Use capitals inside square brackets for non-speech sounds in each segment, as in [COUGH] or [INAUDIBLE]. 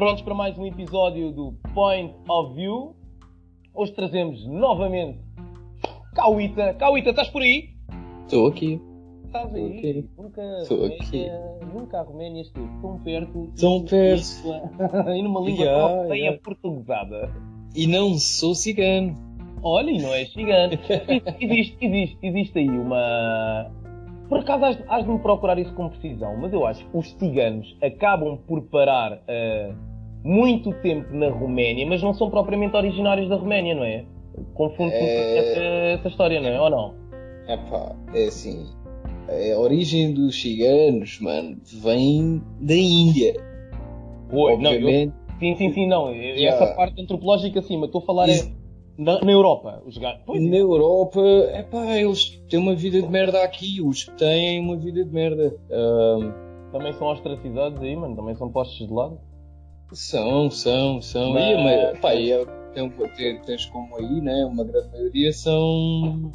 Prontos para mais um episódio do Point of View. Hoje trazemos novamente Cauita. Cauita, estás por aí? Estou aqui. Estás aí? Nunca, Estou Roménia- Nunca a Roménia esteve tão perto. Tão perto. [LAUGHS] e numa língua Yeah, tão bem yeah. portuguesada. E não sou cigano. Olha, e não é gigante. [LAUGHS] existe, existe, existe aí uma. Por acaso has, has de me procurar isso com precisão, mas eu acho que os ciganos acabam por parar ah, muito tempo na Roménia, mas não são propriamente originários da Roménia, não é? Confundo É. essa, história, não é? Ou não? Epá, é assim. A origem dos ciganos, mano, vem da Índia. Oi, não, eu- Obviamente. sim, sim, sim, não. Yeah. Essa parte antropológica, sim, mas estou a falar é na, na Europa. Os gajos. Pois, Na Europa, epá, eles têm uma vida de merda aqui. Os que têm uma vida de merda. Ahm, também são ostracizados aí, mano. Também são postos de lado. São, são, são. Mas- E a ma- epá, e a- tem- tem- tens como aí, né? Uma grande maioria são.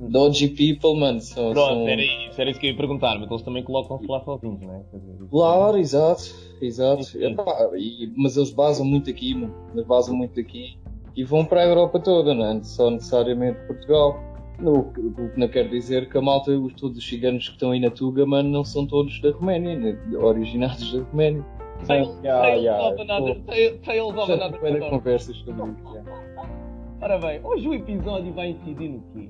Dodgy people, mano. São, Pronto, são... era isso, era isso que eu ia perguntar, mas eles também colocam-se lá sozinhos, é? Isso- Claro, exato, exato. E- mas eles basam muito aqui, mano. Eles basam muito aqui e vão para a Europa toda, não é? Só necessariamente Portugal. O que não quer dizer que a malta, os, todos os ciganos que estão aí na Tuga, mano, não são todos da Roménia, né? originados da Roménia. Tales, Yeah, yeah, of another, pô. tales- of another story. conversas sobre isso. Ora bem, hoje o episódio vai incidir no quê?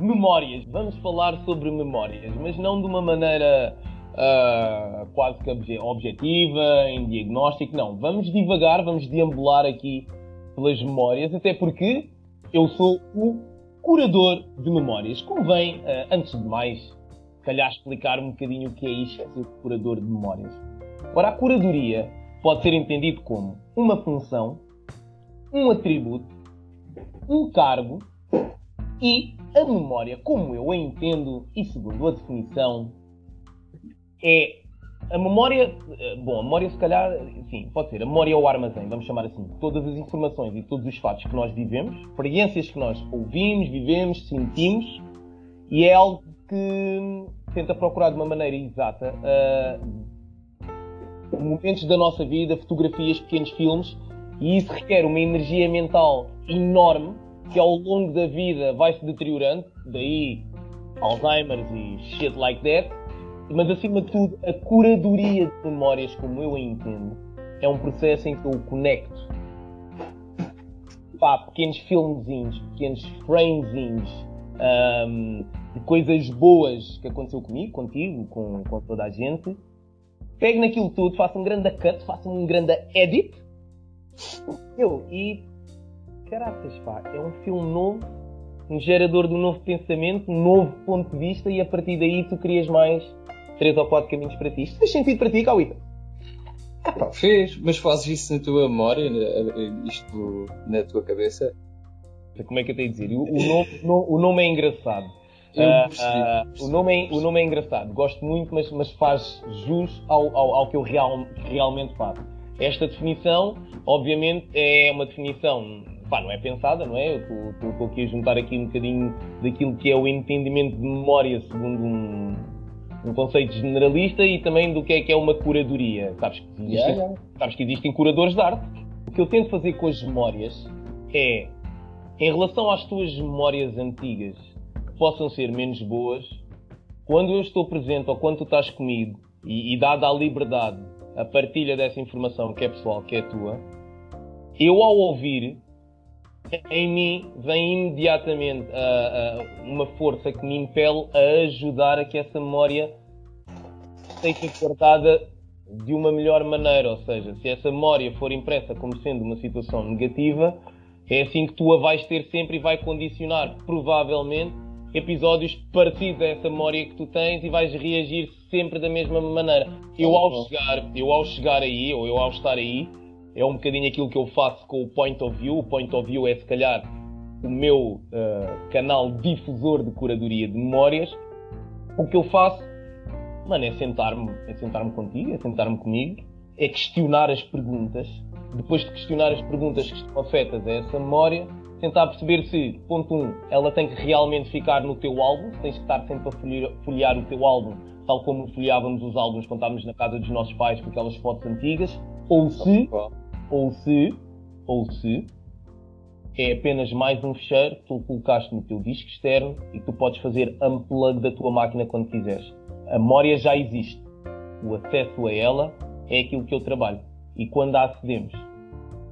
Memórias. Vamos falar sobre memórias, mas não de uma maneira ah, quase que obje- objetiva, em diagnóstico, não. Vamos divagar, vamos deambular aqui pelas memórias, até porque eu sou o curador de memórias. Convém, ah, antes de mais, se calhar explicar um bocadinho o que é isto de ser curador de memórias. Ora, a curadoria pode ser entendido como uma função, um atributo, um cargo e a memória, como eu a entendo e segundo a definição, é a memória. eh, Bom, a memória, se calhar, sim, pode ser. A memória é o armazém, vamos chamar assim. Todas as informações e todos os fatos que nós vivemos, experiências que nós ouvimos, vivemos, sentimos, e é algo que tenta procurar de uma maneira exata ah, momentos da nossa vida, fotografias, pequenos filmes, e isso requer uma energia mental enorme que ao longo da vida vai se deteriorando, daí Alzheimer e shit like that, mas acima de tudo, a curadoria de memórias, como eu a entendo, é um processo em que eu conecto. Pá, pequenos filmezinhos, pequenos framezinhos ahm, de coisas boas que aconteceu comigo, contigo, com, com toda a gente, pego naquilo tudo, faço um grande cut, faço um grande edit, eu, e caraças, pá, é um filme novo, um gerador de um novo pensamento, um novo ponto de vista, e a partir daí tu crias mais três ou quatro caminhos para ti. Isto faz sentido para ti, Cauíta? Epá, fez, mas fazes isso na tua memória, isto na tua cabeça? Como é que eu tenho a dizer? O, o nome, no- o nome é engraçado. Eu Ah, percebi, ah, percebi. o, nome é, o nome é engraçado. Gosto muito, mas, mas faz jus ao, ao, ao que eu real- realmente faço. Esta definição, obviamente, é uma definição, pá, não é pensada, não é? Eu estou aqui a juntar aqui um bocadinho daquilo que é o entendimento de memória segundo um, um conceito generalista e também do que é que é uma curadoria. Sabes que existem Yeah, yeah. Sabes que existem curadores de arte. O que eu tento fazer com as memórias é, em relação às tuas memórias antigas, possam ser menos boas, quando eu estou presente ou quando tu estás comigo e, e dada a liberdade, a partilha dessa informação que é pessoal, que é tua, eu ao ouvir, em mim vem imediatamente ah, ah, uma força que me impele a ajudar a que essa memória seja guardada de uma melhor maneira, ou seja, se essa memória for impressa como sendo uma situação negativa, é assim que tu a vais ter sempre e vai condicionar, provavelmente, episódios parecidos a essa memória que tu tens e vais reagir sempre da mesma maneira. Eu ao chegar, eu ao chegar aí, ou eu ao estar aí, é um bocadinho aquilo que eu faço com o Point of View. O Point of View é, se calhar, o meu ah, canal difusor de curadoria de memórias. O que eu faço Mano, é sentar-me é sentar contigo, é sentar-me comigo, é questionar as perguntas. Depois de questionar as perguntas que estão afetas a essa memória, tentar perceber se, ponto 1, um, ela tem que realmente ficar no teu álbum, tens que estar sempre a folhear, folhear o teu álbum, tal como folheávamos os álbuns quando estávamos na casa dos nossos pais com aquelas fotos antigas, Ou se, ou se, ou se, é apenas mais um fecheiro que tu colocaste no teu disco externo e que tu podes fazer unplug da tua máquina quando quiseres. A memória já existe. O acesso a ela é aquilo que eu trabalho. E quando a acedemos,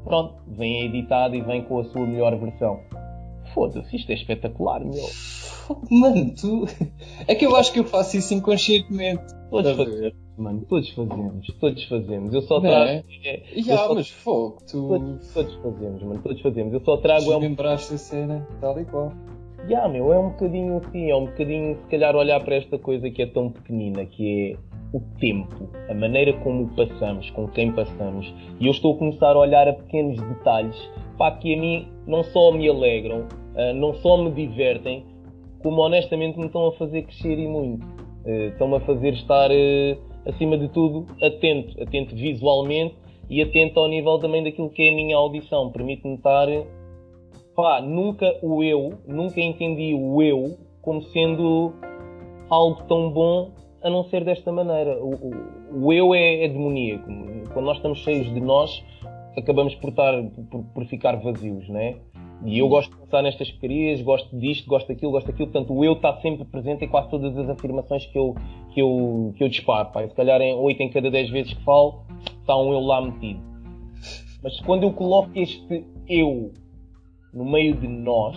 pronto, vem editado e vem com a sua melhor versão. Foda-se, isto é espetacular, meu. [LAUGHS] Mano, tu. [LAUGHS] É que eu acho que eu faço isso inconscientemente. Todos fazemos, mano, todos fazemos, todos fazemos. Eu só trago. É? É, yeah, só... mas fogo, tu. Todos, todos, fazemos, mano, todos fazemos. Eu só trago. É um... a cena, tal e qual. Já, yeah, meu, é um bocadinho assim, é um bocadinho, se calhar, olhar para esta coisa que é tão pequenina, que é o tempo, a maneira como passamos, com quem passamos. E eu estou a começar a olhar a pequenos detalhes, pá, que a mim não só me alegram, uh, não só me divertem, como honestamente me estão a fazer crescer e muito. Uh, estão-me a fazer estar, uh, acima de tudo, atento, atento visualmente e atento ao nível também daquilo que é a minha audição. Permite-me estar. Pá, nunca o eu, nunca entendi o eu como sendo algo tão bom a não ser desta maneira. O, o, o eu é, é, demoníaco. Quando nós estamos cheios de nós, acabamos por, estar, por, por ficar vazios, né? E eu gosto de pensar nestas porcarias, gosto disto, gosto daquilo, gosto daquilo. Portanto, o eu está sempre presente em quase todas as afirmações que eu, que eu, que eu disparo. Pá. se calhar em 8 em cada 10 vezes que falo, está um eu lá metido. Mas quando eu coloco este eu no meio de nós,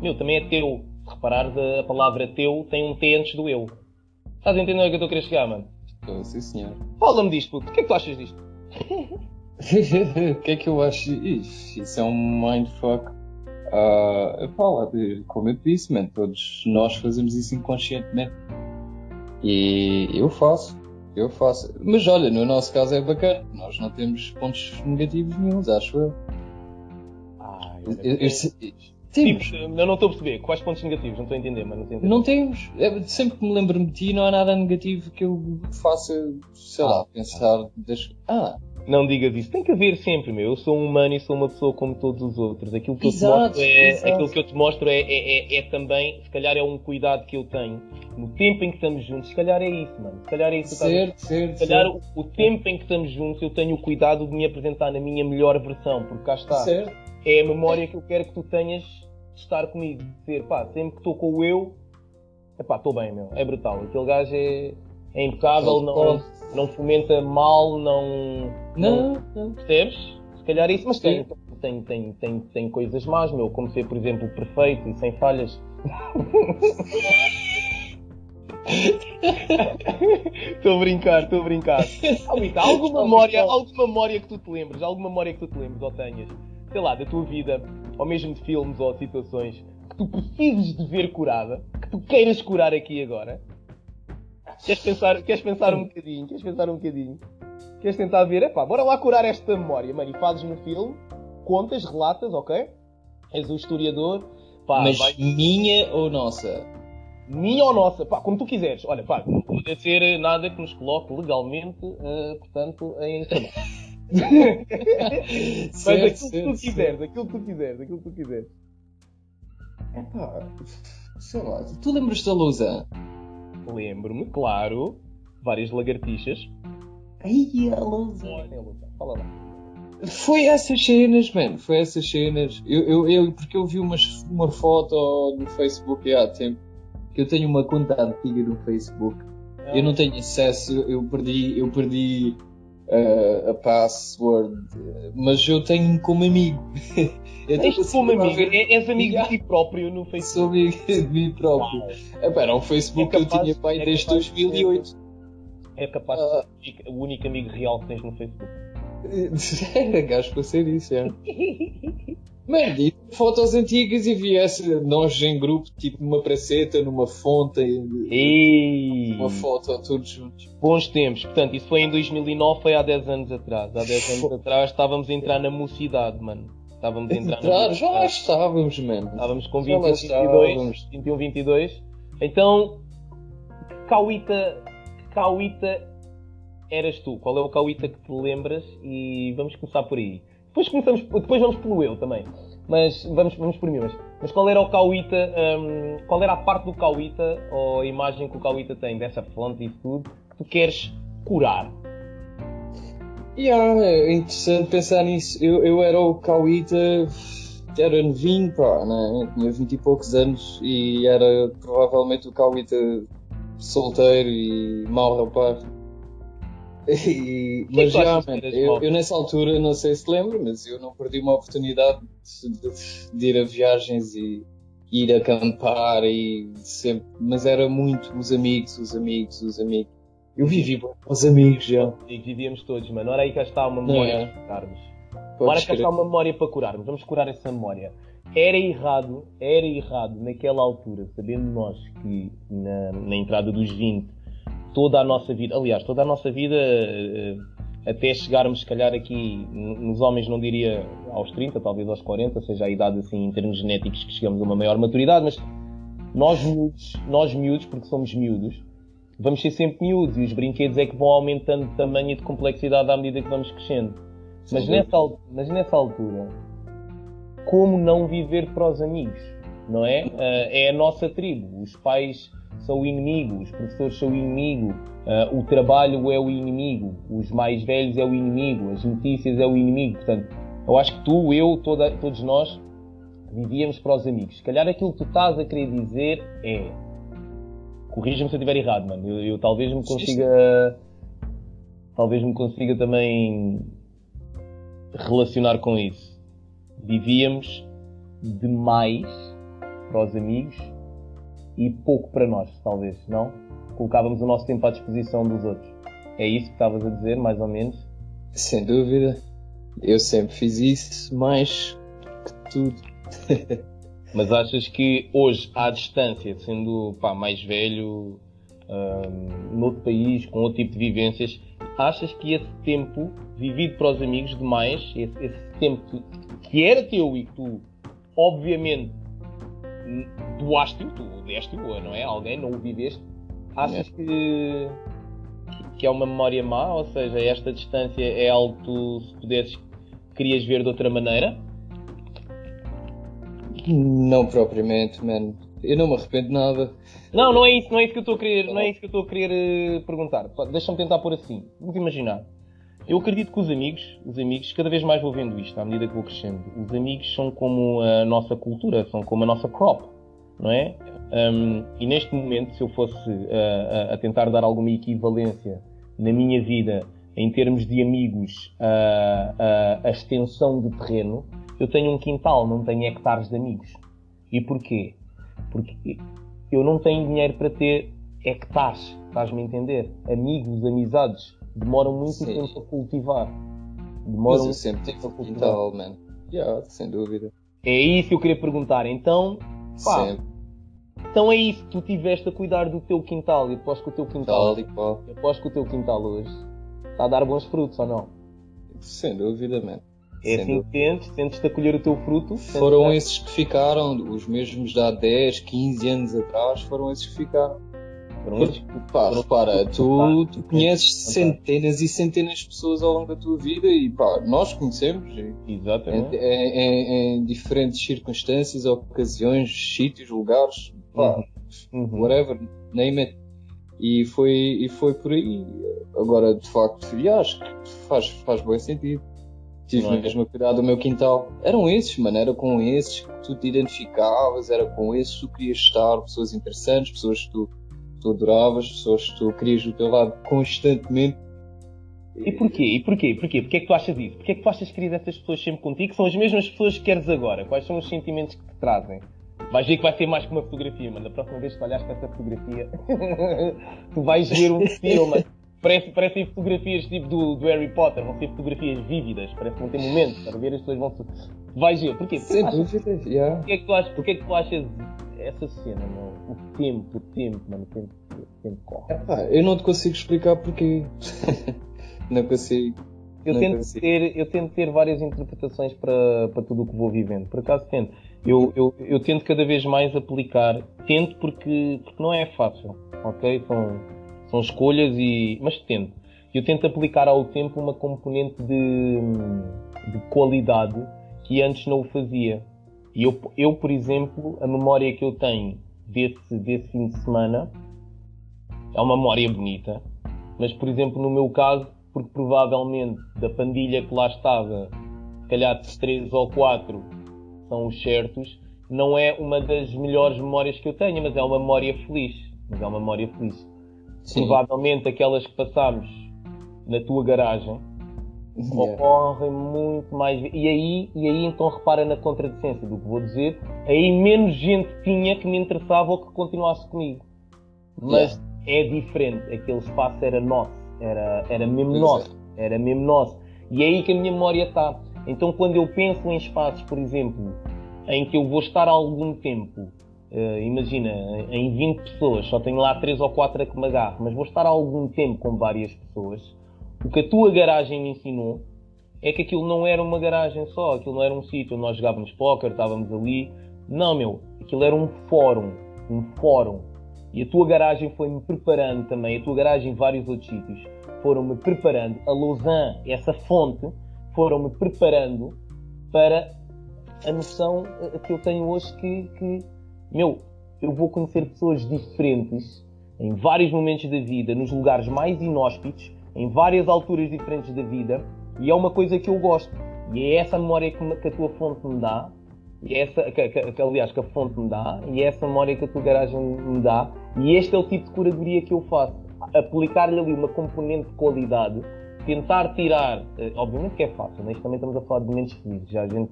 meu, também é teu. Se reparares, a palavra teu tem um T antes do eu. Estás a entender o que eu estou a querer chegar, mano? Estou, sim senhor. Fala-me disto, puto. O que é que tu achas disto? [LAUGHS] o que é que eu acho? Ixi, isso é um mindfuck. Uh, fala, como eu disse, man, todos nós fazemos isso inconscientemente. E eu faço, eu faço. Mas olha, no nosso caso é bacana, nós não temos pontos negativos nenhums, acho eu. Ah, eu, eu, eu, temos. Tipo, eu não estou a perceber. Quais pontos negativos? Não estou a entender, mas não, não temos. É, sempre que me lembro de ti, não há nada negativo que eu faça, sei ah, lá, pensar. Deixa... Ah, não digas isso. Tem que haver sempre, meu. Eu sou um humano e sou uma pessoa como todos os outros. Aquilo que exato, eu te mostro, é, aquilo que eu te mostro é, é, é, é, também, se calhar é um cuidado que eu tenho. No tempo em que estamos juntos, se calhar é isso, mano. Se calhar é isso. Certo, certo, se calhar o, o, tempo em que estamos juntos, eu tenho o cuidado de me apresentar na minha melhor versão, porque cá está. Certo. É a memória que eu quero que tu tenhas estar comigo. De ser, pá, sempre que estou com o eu, é pá, estou bem, meu. É brutal. Aquele gajo é, é impecável, não não fomenta mal, não. Não, não. Percebes? Se calhar é isso, mas tem, tem, tem, tem, tem coisas más, meu, como ser, por exemplo, perfeito e sem falhas. [LAUGHS] Estou a brincar, estou a brincar. [LAUGHS] Almita, alguma memória, alguma memória que tu te lembres, alguma memória que tu te lembres ou tenhas, sei lá, da tua vida, ou mesmo de filmes ou situações que tu precises de ver curada, que tu queiras curar aqui agora, Queres pensar, queres pensar um bocadinho? Queres pensar um bocadinho? Queres tentar ver? Epá, bora lá curar esta memória, mano. E fazes no filme, contas, relatas, ok? És o historiador. Pá, Mas vai... minha ou nossa? Minha ou nossa? Pá, como tu quiseres. Olha, pá, não pode ser nada que nos coloque legalmente, uh, portanto, em trabalho. [LAUGHS] Mas certo, aquilo certo, que tu quiseres, aquilo que tu quiseres, aquilo que tu quiseres. Epá, sei lá, tu lembras da Lausanne? lembro-me, claro, várias lagartixas. Ai, a Lousa. Fala lá. Foi essas cenas, mano. Foi essas cenas. Eu, eu, eu, porque eu vi umas, uma foto no Facebook há tempo. Que eu tenho uma conta antiga no Facebook. Eu não tenho acesso. Eu perdi, eu perdi uh, a password. Mas eu tenho como amigo. [LAUGHS] Eu Tens como amigo? Ver... É, és amigo de ti próprio no Facebook? Sou amigo de mim próprio. Epá, era um Facebook é capaz, eu tinha pai é desde 2008. É capaz de ah. ser o único amigo real que tens no Facebook. Era [LAUGHS] gajo para ser isso, é. [LAUGHS] Mano, fotos antigas e vi essa, nós em grupo, tipo numa praceta, numa fonte, Ei. uma foto todos juntos. Bons tempos, portanto, isso foi em 2009, foi há 10 anos atrás. Há 10 anos atrás estávamos a entrar na mocidade, mano. Estávamos a entrar, entrar Já estávamos, mano. Estávamos com 21, 22, 21, 22. Então, Cauíta, Cauíta eras tu? Qual é o Cauíta que te lembras? E vamos começar por aí. Depois, começamos, depois vamos pelo eu também. Mas vamos, vamos por mim. Mas, mas qual era o Cauíta? Um, qual era a parte do Cauíta, ou a imagem que o Cauíta tem dessa fonte e tudo, que tu queres curar? Yeah, é interessante pensar nisso. Eu, eu era o Cauíta, era novinho, pá, né? tinha 20 e poucos anos e era provavelmente o Cauíta solteiro e mau rapaz. E, [LAUGHS] mas já, man, eu, eu, nessa altura, não sei se lembro, mas eu não perdi uma oportunidade de, de, ir a viagens e ir acampar e sempre, mas era muito os amigos, os amigos, os amigos. Eu vivi com os amigos já. E vivíamos todos, mano. Ora aí cá está uma memória é. para curarmos. Ora cá está uma memória para curarmos. Vamos curar essa memória. Era errado, era errado naquela altura, sabendo nós que na, na entrada dos 20, toda a nossa vida, aliás, toda a nossa vida, eh, até chegarmos, se calhar, aqui, nos homens não diria aos 30, talvez aos 40, seja a idade assim em termos genéticos que chegamos a uma maior maturidade, mas nós miúdos, nós miúdos, porque somos miúdos, vamos ser sempre miúdos e os brinquedos é que vão aumentando de tamanho e de complexidade à medida que vamos crescendo. Mas nessa, mas nessa altura, como não viver para os amigos? Não é? Uh, é a nossa tribo. Os pais são o inimigo, os professores são o inimigo, uh, o trabalho é o inimigo, os mais velhos é o inimigo, as notícias é o inimigo. Portanto, eu acho que tu, eu, toda, todos nós vivíamos para os amigos. Se calhar aquilo que tu estás a querer dizer é corrija-me se eu estiver errado, mano. Eu, eu, talvez me consiga. Talvez me consiga também relacionar com isso. Vivíamos demais para os amigos e pouco para nós, talvez, não? Colocávamos o nosso tempo à disposição dos outros. É isso que estavas a dizer, mais ou menos? Sem dúvida. Eu sempre fiz isso mais que tudo. [LAUGHS] Mas achas que hoje, à distância, sendo pá, mais velho, um, noutro país, com outro tipo de vivências, achas que esse tempo vivido para os amigos demais, esse, esse tempo que era teu e que tu, obviamente, doaste-o, tu deste-o, não é? Alguém não o viveste, achas que, que é uma memória má? Ou seja, esta distância é algo que tu, se pudesses, querias ver de outra maneira? Não propriamente, mano. Eu não me arrependo de nada. Não, não é isso, não é isso que eu estou a querer, não é isso que eu estou a querer uh, perguntar. Deixa-me tentar pôr assim. Vamos imaginar. Eu acredito que os amigos, os amigos, cada vez mais vou vendo isto à medida que vou crescendo. Os amigos são como a nossa cultura, são como a nossa crop, não é? Um, e neste momento, se eu fosse uh, a tentar dar alguma equivalência na minha vida em termos de amigos a, a extensão de terreno, eu tenho um quintal, não tenho hectares de amigos. E porquê? Porque eu não tenho dinheiro para ter hectares, estás-me a entender? Amigos, amizades, demoram muito Sim. tempo a cultivar. Demoram Mas eu sempre tive quintal, man. Yeah, sem dúvida. É isso que eu queria perguntar. Então, pá, sempre. Então é isso, tu tiveste a cuidar do teu quintal e após que o teu quintal. Tal e qual. Após que o teu quintal hoje está a dar bons frutos ou não? Sem dúvida, man. É assim que sentes, sentes-te a colher o teu fruto. Foram esses que ficaram, os mesmos de há 10, 15 anos atrás, foram esses que ficaram. Que pá, repara, tu, tu conheces centenas e centenas de pessoas ao longo da tua vida e pá, nós conhecemos Exatamente. Em, em, em diferentes circunstâncias, ocasiões, sítios, lugares, pá, uhum. uhum. whatever, name it. E foi, e foi por aí. Agora, de facto, acho que faz, faz bom sentido. Tive é? mesmo a cuidar do meu quintal. Eram esses, mano. Era com esses que tu te identificavas, era com esses que tu querias estar, pessoas interessantes, pessoas que tu, tu adoravas, pessoas que tu querias do teu lado constantemente. E porquê? E porquê? Porquê? Porquê é que tu achas isso? Porquê é que tu achas que querias essas pessoas sempre contigo? São as mesmas pessoas que queres agora. Quais são os sentimentos que te trazem? Vais ver que vai ser mais que uma fotografia, mano. Da próxima vez que olhares para essa fotografia, [LAUGHS] tu vais ver um filme. Parece, parecem fotografias tipo do, do, Harry Potter, vão ser fotografias vívidas, parece que vão ter momentos para ver, as pessoas vão se. Vais ver, porquê? Sem dúvida, yeah. Porquê é, que tu achas, porquê é que tu achas essa cena, mano? O tempo, o tempo, mano, o tempo, o tempo corre. Ah, eu não te consigo explicar porquê. [LAUGHS] não consigo. Eu não tento, consigo. ter, eu tento ter várias interpretações para, para tudo o que vou vivendo. Por acaso tento. Eu, eu, eu tento cada vez mais aplicar. Tento porque, porque não é fácil, ok? São são escolhas e. Mas tento. Eu tento aplicar ao tempo uma componente de, de qualidade que antes não o fazia. E eu, eu, por exemplo, a memória que eu tenho desse, desse fim de semana é uma memória bonita, mas, por exemplo, no meu caso, porque provavelmente da pandilha que lá estava, se calhar três ou quatro são os certos, não é uma das melhores memórias que eu tenho, mas é uma memória feliz. Mas é uma memória feliz. Sim. Provavelmente aquelas que passámos na tua garagem yeah. ocorrem muito mais. E aí, e aí então repara na contradicência do que vou dizer. Aí menos gente tinha que me interessava ou que continuasse comigo. Mas yeah. é diferente. Aquele espaço era nosso. Era, era mesmo pois nosso. É. Era mesmo nosso. E é aí que a minha memória está. Então quando eu penso em espaços, por exemplo, em que eu vou estar algum tempo, uh, imagina, em 20 pessoas, só tenho lá 3 ou 4 a que me agarro, mas vou estar algum tempo com várias pessoas, o que a tua garagem me ensinou é que aquilo não era uma garagem só, aquilo não era um sítio onde nós jogávamos póquer, estávamos ali. Não, meu, aquilo era um fórum, um fórum. E a tua garagem foi-me preparando também, a tua garagem em vários outros sítios, foram-me preparando, a Lausanne, essa fonte, foram-me preparando para a noção eh, que eu tenho hoje que, que, meu, eu vou conhecer pessoas diferentes em vários momentos da vida, nos lugares mais inóspitos, em várias alturas diferentes da vida, e é uma coisa que eu gosto. E é essa memória que, que a tua fonte me dá, e é essa, que, que, que, aliás, que a fonte me dá, e é essa memória que a tua garagem me dá, e este é o tipo de curadoria que eu faço. Aplicar-lhe ali uma componente de qualidade tentar tirar, eh, obviamente que é fácil, mas também estamos a falar de momentos felizes. Já, gente,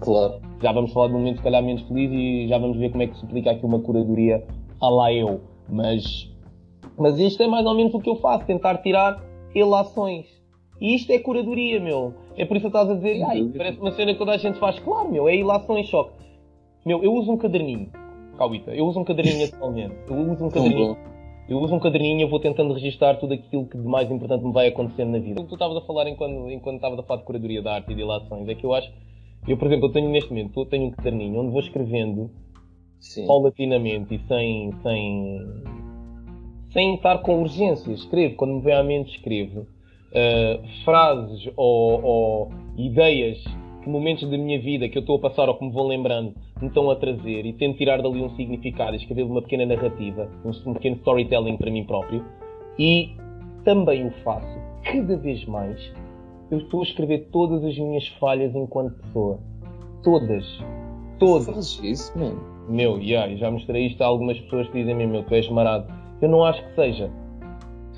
claro. já vamos falar de momentos, se calhar, menos felizes e já vamos ver como é que se aplica aqui uma curadoria a lá eu. Mas, mas isto é mais ou menos o que eu faço, tentar tirar relações. E isto é curadoria, meu. É por isso que estás a dizer, ai, parece uma cena que toda a gente faz. Claro, meu, é ilações, choque. Meu, eu uso um caderninho, Cauita, eu uso um caderninho atualmente. Eu uso um caderninho eu uso um caderninho e vou tentando registar tudo aquilo que de mais importante me vai acontecendo na vida. O que tu estavas a falar enquanto, enquanto estavas a falar de curadoria da arte e de ilações é que eu acho. Eu, por exemplo, eu tenho neste momento eu tenho um caderninho onde vou escrevendo Sim. paulatinamente e sem, sem, sem estar com urgência. Escrevo, quando me vem à mente, escrevo uh, frases ou, ou ideias que momentos da minha vida que eu estou a passar ou que me vou lembrando me estão a trazer e tento tirar dali um significado e escrever uma pequena narrativa, um, pequeno storytelling para mim próprio. E também o faço cada vez mais. Eu estou a escrever todas as minhas falhas enquanto pessoa. Todas. Todas. Fazes isso, mano? Meu, yeah, já mostrei isto a algumas pessoas que dizem meu, tu és marado. Eu não acho que seja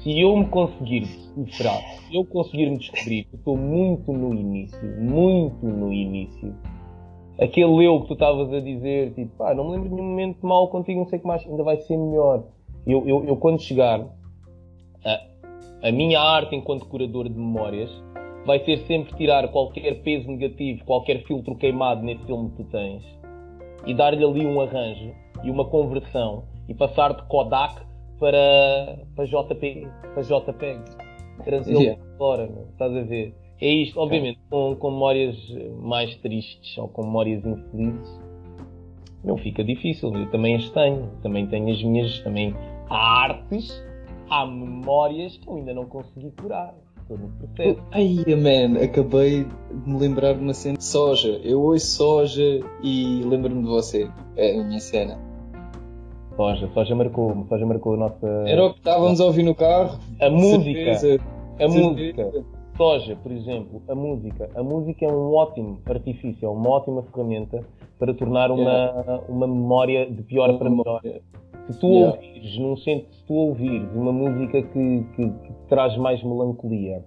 se eu me conseguir decifrar, se eu conseguir me descobrir, eu estou muito no início, muito no início. Aquele eu que tu estavas a dizer, tipo, pá, não me lembro de nenhum momento mal contigo, não sei o que mais, ainda vai ser melhor. Eu, eu, eu quando chegar, a, a minha arte enquanto curador de memórias vai ser sempre tirar qualquer peso negativo, qualquer filtro queimado nesse filme que tu tens e dar-lhe ali um arranjo e uma conversão e passar de Kodak para, para JP, para JPEG. Trazê-lo yeah. fora, meu, estás a ver? É isto, obviamente, com, com memórias mais tristes ou com memórias infelizes, não fica difícil. Eu também as tenho, também tenho as minhas, também há artes, há memórias que eu ainda não consegui curar. Estou no processo. Ai, man, acabei de me lembrar de uma cena de soja. Eu ouço soja e lembro-me de você. É a minha cena. Soja, Soja marcou, Soja marcou a nossa. Era o que estávamos a ouvir no carro. A música. Certeza. A música. Soja, por exemplo, a música. A música é um ótimo artifício, é uma ótima ferramenta para tornar uma, yeah. uma memória de pior uma para melhor. Se tu yeah. ouvires, num se tu ouvires uma música que, que, que traz mais melancolia,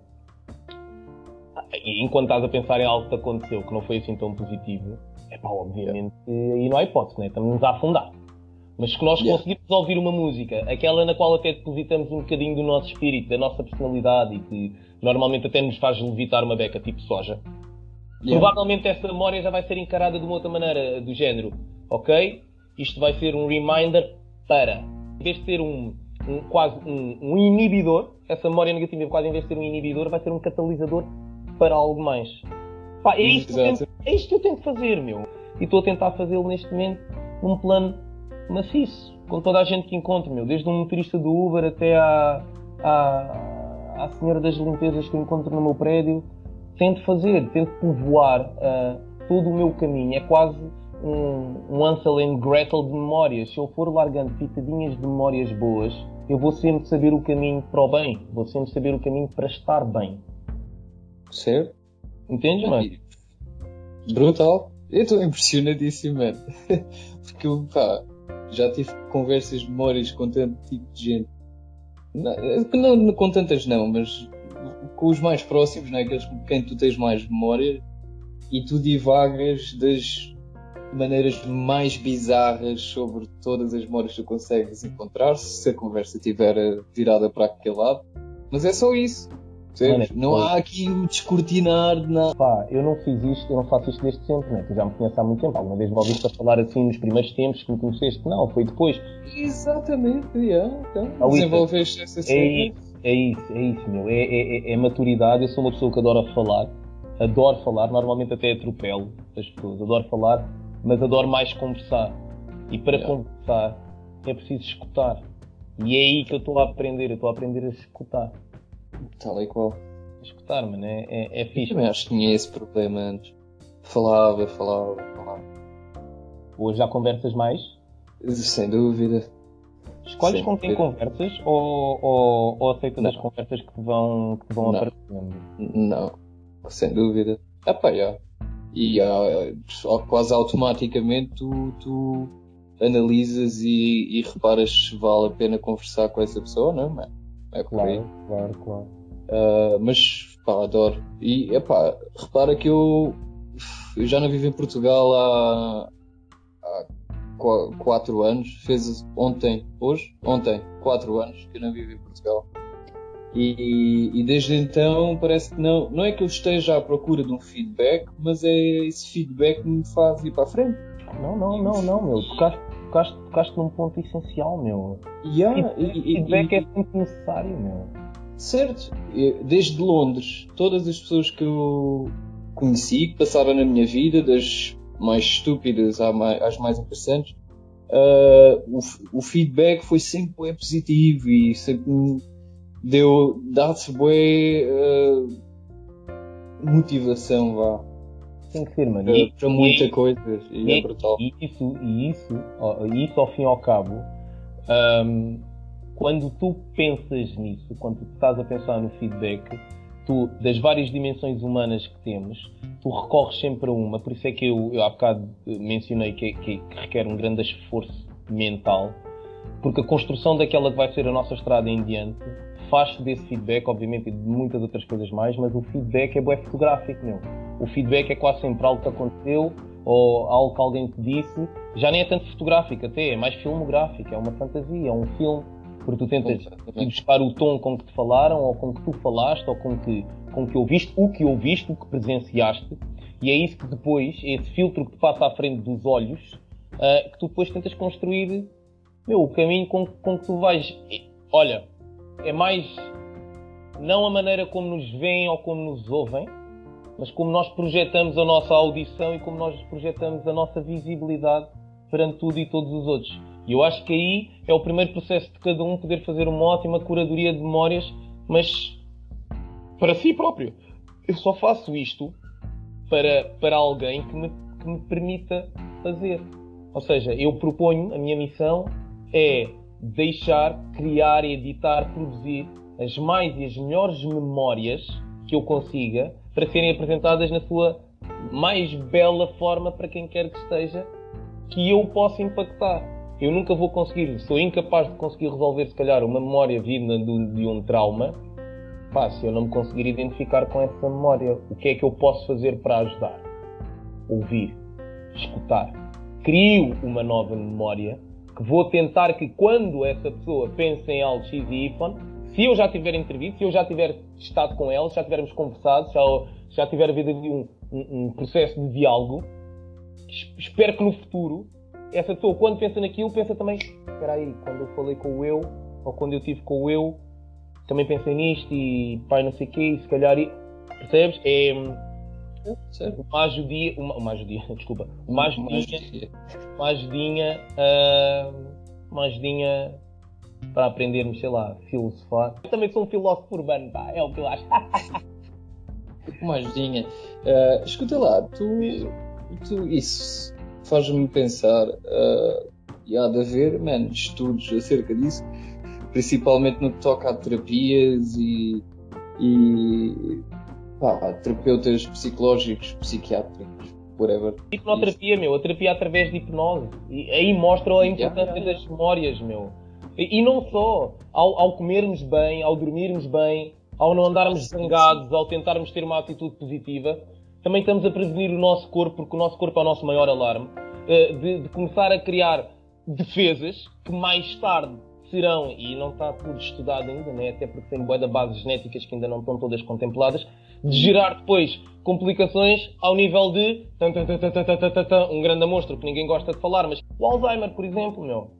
enquanto estás a pensar em algo que aconteceu que não foi assim tão positivo, é pá, obviamente, yeah. aí não há hipótese, né? estamos a afundar. Mas que nós yeah. conseguimos ouvir uma música, aquela na qual até depositamos um bocadinho do nosso espírito, da nossa personalidade e que normalmente até nos faz levitar uma beca, tipo soja. Yeah. Provavelmente essa memória já vai ser encarada de uma outra maneira, do género, ok? Isto vai ser um reminder para, em vez de ser um, um quase um, um, inibidor, essa memória negativa quase em vez de ser um inibidor, vai ser um catalisador para algo mais. Pá, é, isto que tento, é isto que eu tento fazer, meu. E estou a tentar fazê-lo neste momento num plano maciço, com toda a gente que encontro, meu, desde um motorista do Uber até à, à, à senhora das limpezas que encontro no meu prédio, tento fazer, tento povoar uh, todo o meu caminho. É quase um, um Ansel and Gretel de memórias. Se eu for largando pitadinhas de memórias boas, eu vou sempre saber o caminho para o bem. Vou sempre saber o caminho para estar bem. Certo? Entendes, mano? Brutal. Eu estou impressionadíssimo, mano. [LAUGHS] Porque pá, já tive conversas, memórias com tanto tipo de gente. Não, não, com tantas não, mas com os mais próximos, né? aqueles com quem tu tens mais memória, e tu divagas das maneiras mais bizarras sobre todas as memórias que tu consegues encontrar, se a conversa estiver virada para aquele lado. Mas é só isso. Mano, não há aqui o descortinar de nada. Pá, eu não fiz isto, eu não faço isto desde sempre, né? Tu já me conheces há muito tempo. Alguma vez me ouviste a falar assim nos primeiros tempos que me conheceste? Não, foi depois. Exatamente, yeah, então, desenvolveste essa cena. É isso, é isso, é isso, meu. É, é, é, é maturidade. Eu sou uma pessoa que adora falar, adoro falar, normalmente até atropelo as pessoas, adoro falar, mas adoro mais conversar. E para yeah. conversar é preciso escutar. E é aí que eu estou a aprender, eu estou a aprender a escutar. Tal e qual. Escutar, mano, é, é, é fixe. Eu também acho que tinha esse problema antes. Falava, falava, falava. Hoje já conversas mais? Sem dúvida. Escolhes com quem conversas ou, ou, ou aceitas não. as conversas que te vão, que te vão não. aparecendo? Não, sem dúvida. Pá, já. E quase automaticamente tu, tu analisas e, e, reparas se vale a pena conversar com essa pessoa, não é, mano? É claro, claro, claro. Uh, mas, pá, adoro. E, epá, repara que eu, eu já não vivo em Portugal há, há quatro anos. Fez ontem, hoje? Ontem, quatro anos que eu não vivo em Portugal. E, e, desde então parece que não, não é que eu esteja à procura de um feedback, mas é esse feedback que me faz ir para a frente. Não, não, não, não, meu. Tocaste, tocaste, tocaste num ponto essencial, meu. Yeah, e, e, feedback e, é muito necessário, meu. Certo. Desde Londres, todas as pessoas que eu conheci, que passaram na minha vida, das mais estúpidas às mais interessantes, uh, o, o, feedback foi sempre positivo e sempre me deu, dá-se uh, motivação, vá tem que ser, mano. E, para muita e, coisa. E, e, é brutal. E isso, e isso, isso ao fim e ao cabo, um, quando tu pensas nisso, quando tu estás a pensar no feedback, tu, das várias dimensões humanas que temos, tu recorres sempre a uma. Por isso é que eu, eu há bocado mencionei que, que, que requer um grande esforço mental, porque a construção daquela que vai ser a nossa estrada em diante faz-se desse feedback, obviamente, e de muitas outras coisas mais, mas o feedback é bué fotográfico, meu. O feedback é quase sempre algo que aconteceu ou algo que alguém te disse. Já nem é tanto fotográfico até, é mais filmográfico, é uma fantasia, é um filme. Porque tu tentas ir buscar o tom com que te falaram, ou com que tu falaste, ou com que, com que ouviste, o que ouviste, o que presenciaste. E é isso que depois, é esse filtro que te passa à frente dos olhos, uh, que tu depois tentas construir meu, o caminho com, com que tu vais. Olha, é mais não a maneira como nos veem ou como nos ouvem, mas como nós projetamos a nossa audição e como nós projetamos a nossa visibilidade perante tudo e todos os outros. E eu acho que aí é o primeiro processo de cada um poder fazer uma ótima curadoria de memórias, mas para si próprio. Eu só faço isto para, para alguém que me, que me permita fazer. Ou seja, eu proponho, a minha missão é deixar, criar, editar, produzir as mais e as melhores memórias que eu consiga para serem apresentadas na sua mais bela forma para quem quer que esteja, que eu possa impactar. Eu nunca vou conseguir, sou incapaz de conseguir resolver, se calhar, uma memória vinda de, um trauma, pá, se eu não me conseguir identificar com essa memória, o que é que eu posso fazer para ajudar? Ouvir, escutar. Crio uma nova memória que vou tentar que quando essa pessoa pense em algo X e Y, se eu já tiver entrevista, se eu já tiver estado com ela, se já tivermos conversado, já, já tiver havido um, um, um processo de diálogo, espero que no futuro essa pessoa, quando pensa naquilo, pensa também: espera aí, quando eu falei com o eu, ou quando eu tive com o eu, também pensei nisto e pai, não sei o quê, e se calhar. Percebes? É. Uma ajudinha, uma, uma ajudinha, [LAUGHS] desculpa, uma ajudinha, uma ajudinha, uh, uma ajudinha para aprendermos, sei lá, filosofar. Eu também sou um filósofo urbano, pá, é o que eu acho. [LAUGHS] uma ajudinha. Uh, escuta lá, tu, tu, isso, faz-me pensar, uh, e há de haver, man, estudos acerca disso, principalmente no que toca a terapias e, e pá, terapeutas psicológicos, psiquiátricos, whatever. Hipnoterapia, meu, a terapia através de hipnose. E aí mostra a importância yeah. das memórias, meu. E, e não só, ao, ao, comermos bem, ao dormirmos bem, ao não andarmos zangados, ao tentarmos ter uma atitude positiva, também estamos a prevenir o nosso corpo, porque o nosso corpo é o nosso maior alarme, eh, de, de começar a criar defesas que mais tarde serão, e não está tudo estudado ainda, né? até porque tem boa de bases genéticas que ainda não estão todas contempladas, de gerar depois complicações ao nível de um grande monstro que ninguém gosta de falar, mas o Alzheimer, por exemplo, meu.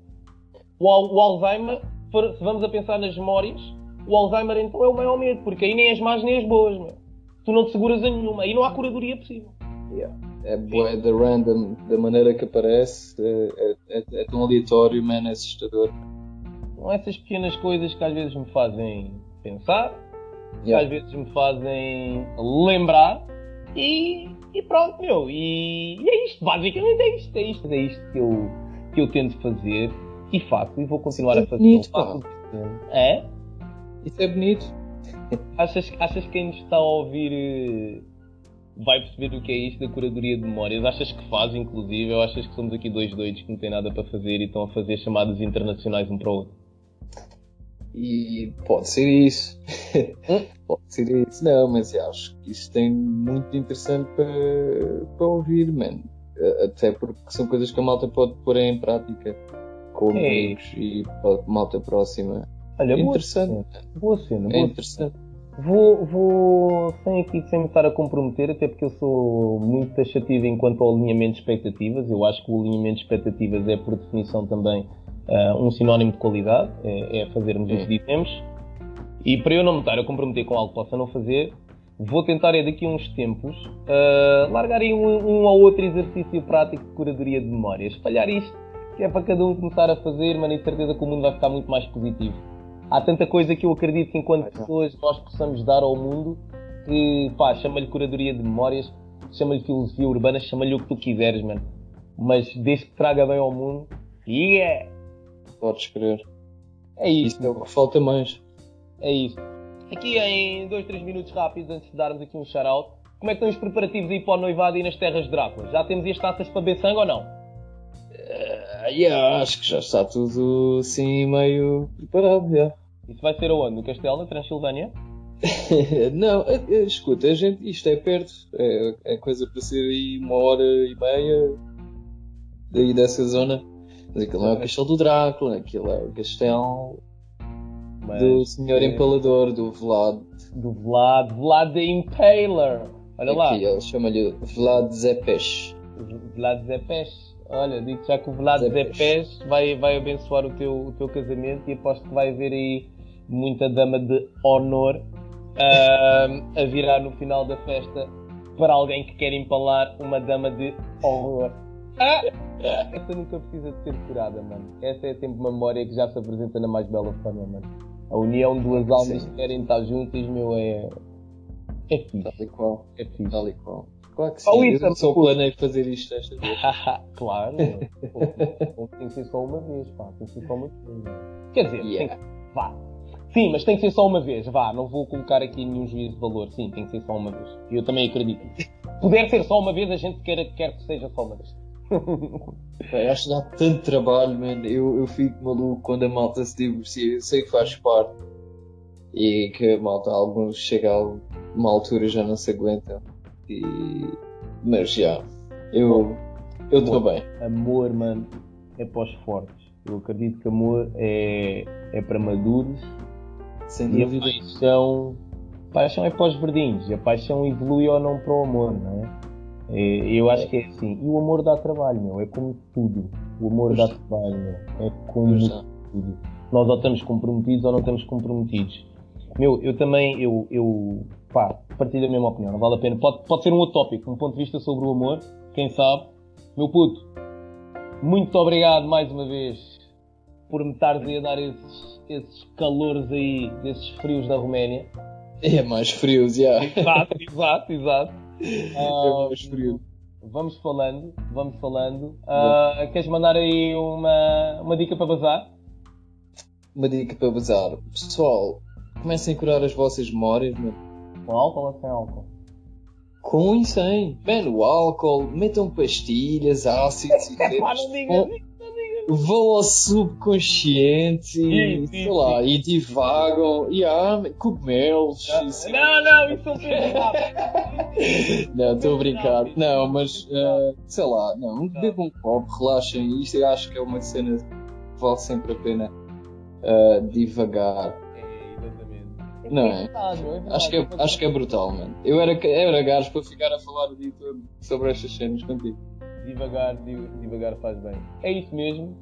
O, o Alzheimer, se vamos a pensar nas memórias, o Alzheimer então é o maior medo, porque aí nem as más nem as boas, meu. Tu não te seguras a nenhuma, aí não há curadoria possível. Yeah. É bué da random, da maneira que aparece, é, é, é, é tão aleatório, man, é assustador. São essas pequenas coisas que às vezes me fazem pensar, que yeah. às vezes me fazem lembrar e, e pronto, meu. E, e, é isto, basicamente é isto, é isto, é isto que eu, que eu tento fazer e faço e vou continuar a fazer. Bonito, é? Isso é bonito. Achas, achas que quem nos está a ouvir eh, vai perceber o que é isto da curadoria de memórias? Achas que faz, inclusive? Ou achas que somos aqui dois doidos que não têm nada para fazer e estão a fazer chamadas internacionais um para o outro? E pode ser isso. Hum? [LAUGHS] pode ser isso. Não, mas acho que isto tem muito interessante para, para ouvir, mano. Até porque são coisas que a malta pode pôr em prática com é. amigos e malta próxima. Olha, é interessante. Boa cena, boa é interessante. Vou, vou, sem aqui, sem me estar a comprometer, até porque eu sou muito taxativo enquanto ao alinhamento de expectativas. Eu acho que o alinhamento de expectativas é, por definição, também uh, um sinónimo de qualidade, é, é fazermos o que dizemos. E para eu não me estar a comprometer com algo que possa não fazer, vou tentar, é daqui a uns tempos, uh, largar aí um, um ou outro exercício prático de curadoria de memórias. Espalhar isto, que é para cada um começar a fazer, mas de certeza que o mundo vai ficar muito mais positivo há tanta coisa que eu acredito que enquanto pessoas nós possamos dar ao mundo que, pá, chama-lhe curadoria de memórias, chama-lhe filosofia urbana, chama-lhe o que tu quiseres, mano. Mas desde que traga bem ao mundo, yeah! Podes crer. É isso. É o que falta mais. É isso. Aqui em 2, 3 minutos rápidos, antes de darmos aqui um shout-out, como é que estão os preparativos aí para o noivado e nas terras de Drácula? Já temos as taças para beber sangue ou não? Uh, yeah, acho que já está tudo assim meio preparado. Yeah. Isso vai ser aonde? No Castelo, na Transilvânia? [LAUGHS] não, é, é, escuta, a gente, isto é perto, é, é, coisa para ser aí uma hora e meia daí dessa zona. Mas aquilo não é o Castelo do Drácula, aquilo é o Castelo Mas, do Senhor é... Empalador, do Vlad. Do Vlad, Vlad the Impaler. Olha Aqui, lá. Ele chama-lhe Vlad Zepes. Vlad Zepes. Olha, digo já que o Vlad Zé Pés vai, vai abençoar o teu, o teu casamento e aposto que vai haver aí muita dama de honor uh, a virar no final da festa para alguém que quer empalar uma dama de horror. Essa nunca precisa de ser curada, mano. Essa é sempre memória que já se apresenta na mais bela forma, mano. A união de duas almas Sim. que querem estar juntas, meu, é. É fixe. Tal e qual. É fixe. Tal e qual. Claro que sim. Oh, isso, eu só planei fazer isto esta vez. [LAUGHS] claro. [LAUGHS] tem que ser só uma vez, pá. Tem que ser só uma vez. Quer dizer, yeah. tem que... vá. Sim, mas tem que ser só uma vez. Vá, não vou colocar aqui nenhum juízo de valor. Sim, tem que ser só uma vez. Eu também acredito. [LAUGHS] Puder ser só uma vez, a gente quer, quer que seja só uma vez. Acho que dá tanto trabalho, mano. Eu, eu fico maluco quando a malta se divorcia. Eu sei que faz parte. E que a malta, alguns chega a uma altura já não se aguentam e... Mas já, eu eu estou bem. Amor, mano, é para os fortes. Eu acredito que amor é, é para maduros. Sem e dúvida. a paixão, paixão é para os verdinhos. A paixão evolui ou não para o amor, não é? É eu acho que é assim. E o amor dá trabalho, meu. É como tudo. O amor dá trabalho, meu. É como tudo. Nós ou estamos comprometidos ou não estamos comprometidos. Meu, eu também, eu, eu pá, partilho a mesma opinião, não vale a pena. Pode, pode ser um outro tópico, um ponto de vista sobre o amor, quem sabe. Meu puto, muito obrigado mais uma vez por me estares a dar esses, esses calores aí, desses frios da Roménia. É mais frios, já. Yeah. Exato, exato, exato. Frio. vamos falando, vamos falando. Uh, queres mandar aí uma, uma dica para bazar? Uma dica para bazar. Pessoal, comecem a curar as vossas memórias, mano. Com álcool ou sem álcool? Com e sem. Mano, o álcool, metam pastilhas, ácidos e [LAUGHS] Pá, não digas vão ao subconsciente e, Sim, sim, sei lá, e divagam, e há cogumelos. e sei Não, não, isso não tem. Não, estou a brincar. Não, mas eh, sei lá, não, bebam um copo, relaxem. Isto eu acho que é uma cena que vale sempre a pena eh, divagar. É, exatamente. Não é? não é verdade. Acho que é, acho que é brutal, mano. Eu era, eu era gajo para ficar a falar o dia todo sobre estas cenas contigo. Devagar, devagar faz bem. É isso mesmo.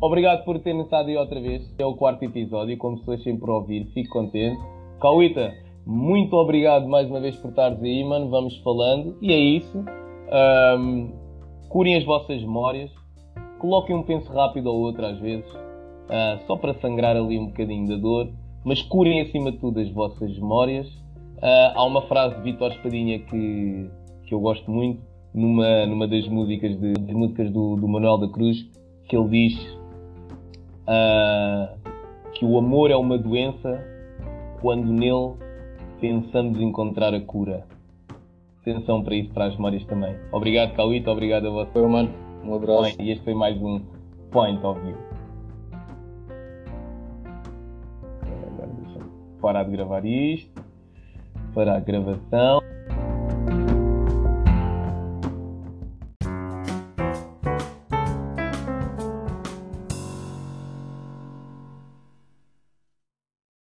Obrigado por terem estado aí outra vez. É o quarto episódio, como pessoas sempre a ouvir, fico contente. Cauita, muito obrigado mais uma vez por estares aí, mano. Vamos falando. E é isso. Ahm, curem as vossas memórias. Coloquem um penso rápido ou outro às vezes. ah, só para sangrar ali um bocadinho da dor. Mas curem acima de tudo as vossas memórias. Ah, há uma frase de Vitor Espadinha que, que eu gosto muito numa, numa das músicas, de, das músicas do, do Manuel da Cruz, que ele diz ah, que o amor é uma doença quando nele pensamos encontrar a cura. Atenção para isso, para as memórias também. Obrigado, Cauito, obrigado a você. Foi, mano. Um abraço. E este foi mais um Point of View. Agora deixa-me parar de gravar isto. Para a gravação.